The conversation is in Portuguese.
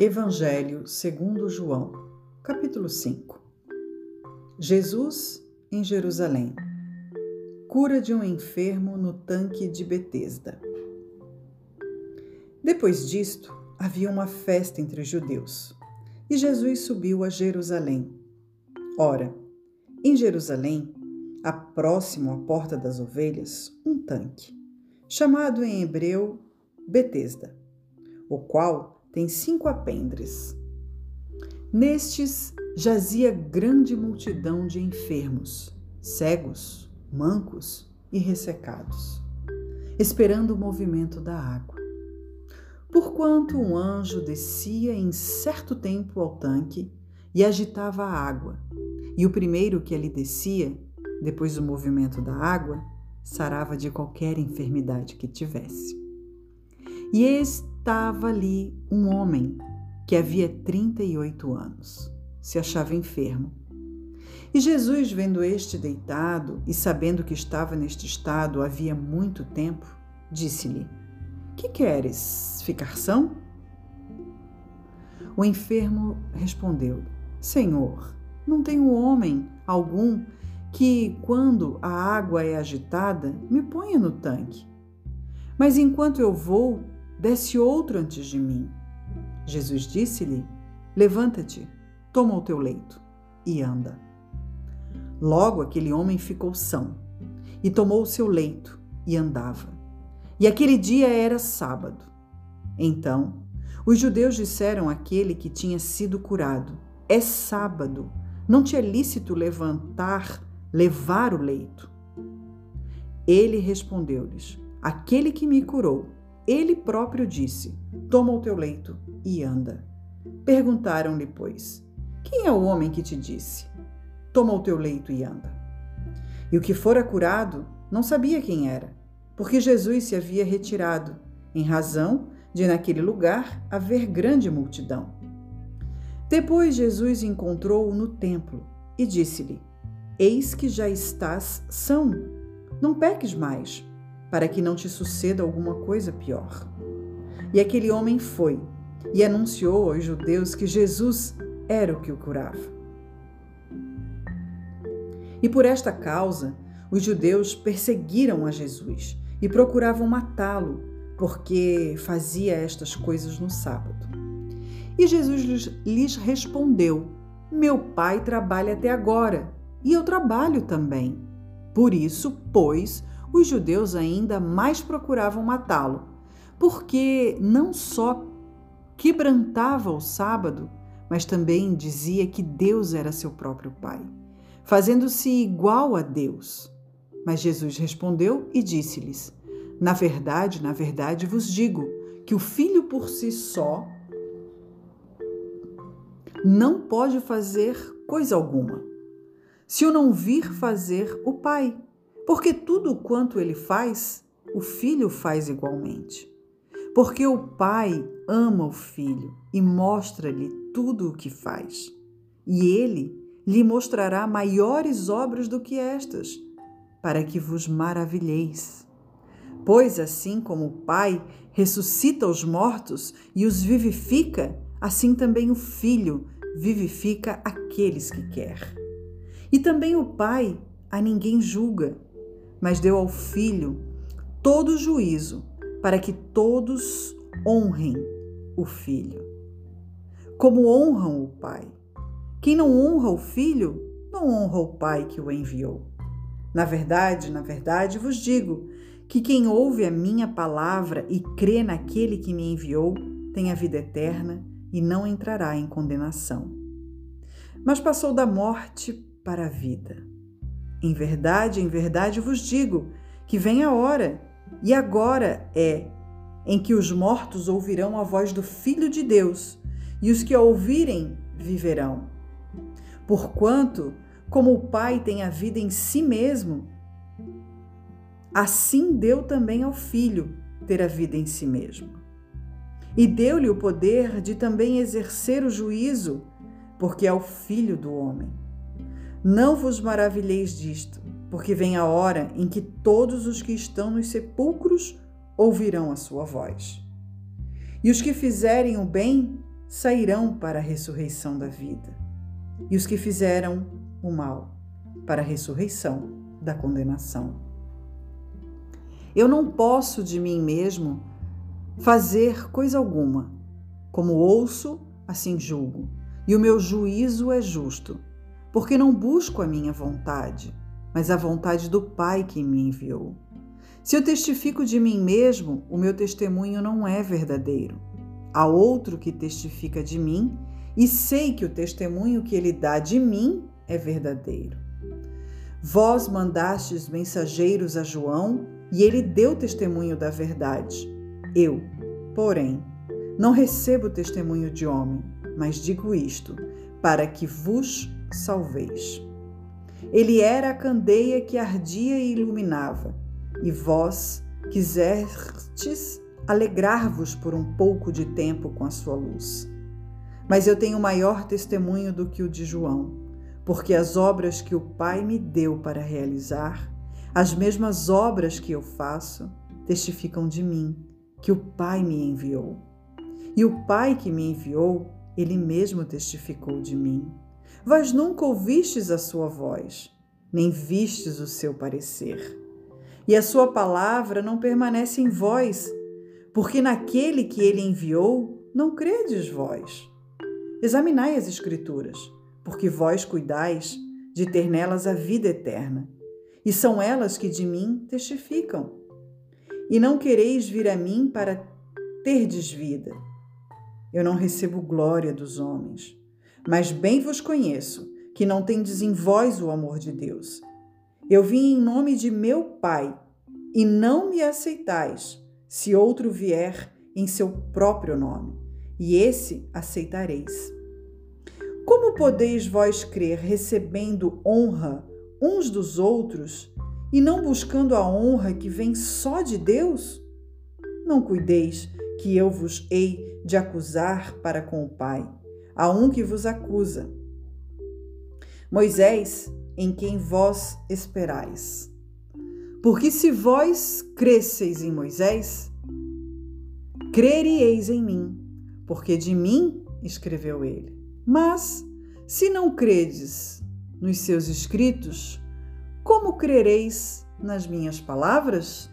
Evangelho segundo João, capítulo 5. Jesus em Jerusalém. Cura de um enfermo no tanque de Betesda. Depois disto, havia uma festa entre os judeus, e Jesus subiu a Jerusalém. Ora, em Jerusalém, a próximo à porta das ovelhas, um tanque, chamado em hebreu Betesda, o qual tem cinco apendres. Nestes jazia grande multidão de enfermos, cegos, mancos e ressecados, esperando o movimento da água. Porquanto um anjo descia em certo tempo ao tanque e agitava a água, e o primeiro que ali descia, depois do movimento da água, sarava de qualquer enfermidade que tivesse. E estava ali um homem que havia 38 anos, se achava enfermo. E Jesus, vendo este deitado e sabendo que estava neste estado havia muito tempo, disse-lhe: Que queres? Ficar são? O enfermo respondeu: Senhor, não tenho homem algum que, quando a água é agitada, me ponha no tanque. Mas enquanto eu vou, desce outro antes de mim. Jesus disse-lhe: Levanta-te, toma o teu leito e anda. Logo aquele homem ficou são e tomou o seu leito e andava. E aquele dia era sábado. Então, os judeus disseram àquele que tinha sido curado: É sábado, não te é lícito levantar, levar o leito. Ele respondeu-lhes: Aquele que me curou ele próprio disse: Toma o teu leito e anda. Perguntaram-lhe, pois: Quem é o homem que te disse? Toma o teu leito e anda. E o que fora curado não sabia quem era, porque Jesus se havia retirado, em razão de naquele lugar haver grande multidão. Depois Jesus encontrou-o no templo e disse-lhe: Eis que já estás são, não peques mais para que não te suceda alguma coisa pior. E aquele homem foi e anunciou aos judeus que Jesus era o que o curava. E por esta causa, os judeus perseguiram a Jesus e procuravam matá-lo, porque fazia estas coisas no sábado. E Jesus lhes respondeu: Meu pai trabalha até agora, e eu trabalho também. Por isso, pois, os judeus ainda mais procuravam matá-lo, porque não só quebrantava o sábado, mas também dizia que Deus era seu próprio Pai, fazendo-se igual a Deus. Mas Jesus respondeu e disse-lhes: Na verdade, na verdade vos digo que o filho por si só não pode fazer coisa alguma, se o não vir fazer o Pai porque tudo quanto ele faz, o filho faz igualmente. Porque o pai ama o filho e mostra-lhe tudo o que faz. E ele lhe mostrará maiores obras do que estas, para que vos maravilheis. Pois assim como o Pai ressuscita os mortos e os vivifica, assim também o Filho vivifica aqueles que quer. E também o Pai a ninguém julga, mas deu ao Filho todo o juízo, para que todos honrem o Filho. Como honram o Pai. Quem não honra o Filho, não honra o Pai que o enviou. Na verdade, na verdade vos digo que quem ouve a minha palavra e crê naquele que me enviou tem a vida eterna e não entrará em condenação. Mas passou da morte para a vida. Em verdade, em verdade vos digo que vem a hora, e agora é, em que os mortos ouvirão a voz do Filho de Deus, e os que a ouvirem viverão. Porquanto, como o Pai tem a vida em si mesmo, assim deu também ao Filho ter a vida em si mesmo. E deu-lhe o poder de também exercer o juízo, porque é o Filho do homem. Não vos maravilheis disto, porque vem a hora em que todos os que estão nos sepulcros ouvirão a sua voz. E os que fizerem o bem sairão para a ressurreição da vida, e os que fizeram o mal para a ressurreição da condenação. Eu não posso de mim mesmo fazer coisa alguma. Como ouço, assim julgo, e o meu juízo é justo, porque não busco a minha vontade, mas a vontade do Pai que me enviou. Se eu testifico de mim mesmo, o meu testemunho não é verdadeiro. Há outro que testifica de mim, e sei que o testemunho que ele dá de mim é verdadeiro. Vós mandastes mensageiros a João, e ele deu testemunho da verdade. Eu, porém, não recebo testemunho de homem, mas digo isto, para que vos salveis. Ele era a candeia que ardia e iluminava, e vós quisestes alegrar-vos por um pouco de tempo com a sua luz. Mas eu tenho maior testemunho do que o de João, porque as obras que o Pai me deu para realizar, as mesmas obras que eu faço testificam de mim, que o Pai me enviou. E o Pai que me enviou, ele mesmo testificou de mim. Vós nunca ouvistes a sua voz, nem vistes o seu parecer. E a sua palavra não permanece em vós, porque naquele que ele enviou não credes vós. Examinai as Escrituras, porque vós cuidais de ter nelas a vida eterna e são elas que de mim testificam. E não quereis vir a mim para terdes vida. Eu não recebo glória dos homens, mas bem vos conheço, que não tendes em vós o amor de Deus. Eu vim em nome de meu Pai, e não me aceitais, se outro vier em seu próprio nome, e esse aceitareis. Como podeis vós crer recebendo honra uns dos outros e não buscando a honra que vem só de Deus? Não cuideis que eu vos hei de acusar para com o Pai. Há um que vos acusa. Moisés, em quem vós esperais. Porque se vós cresceis em Moisés, crereis em mim, porque de mim escreveu ele. Mas, se não credes nos seus escritos, como crereis nas minhas palavras?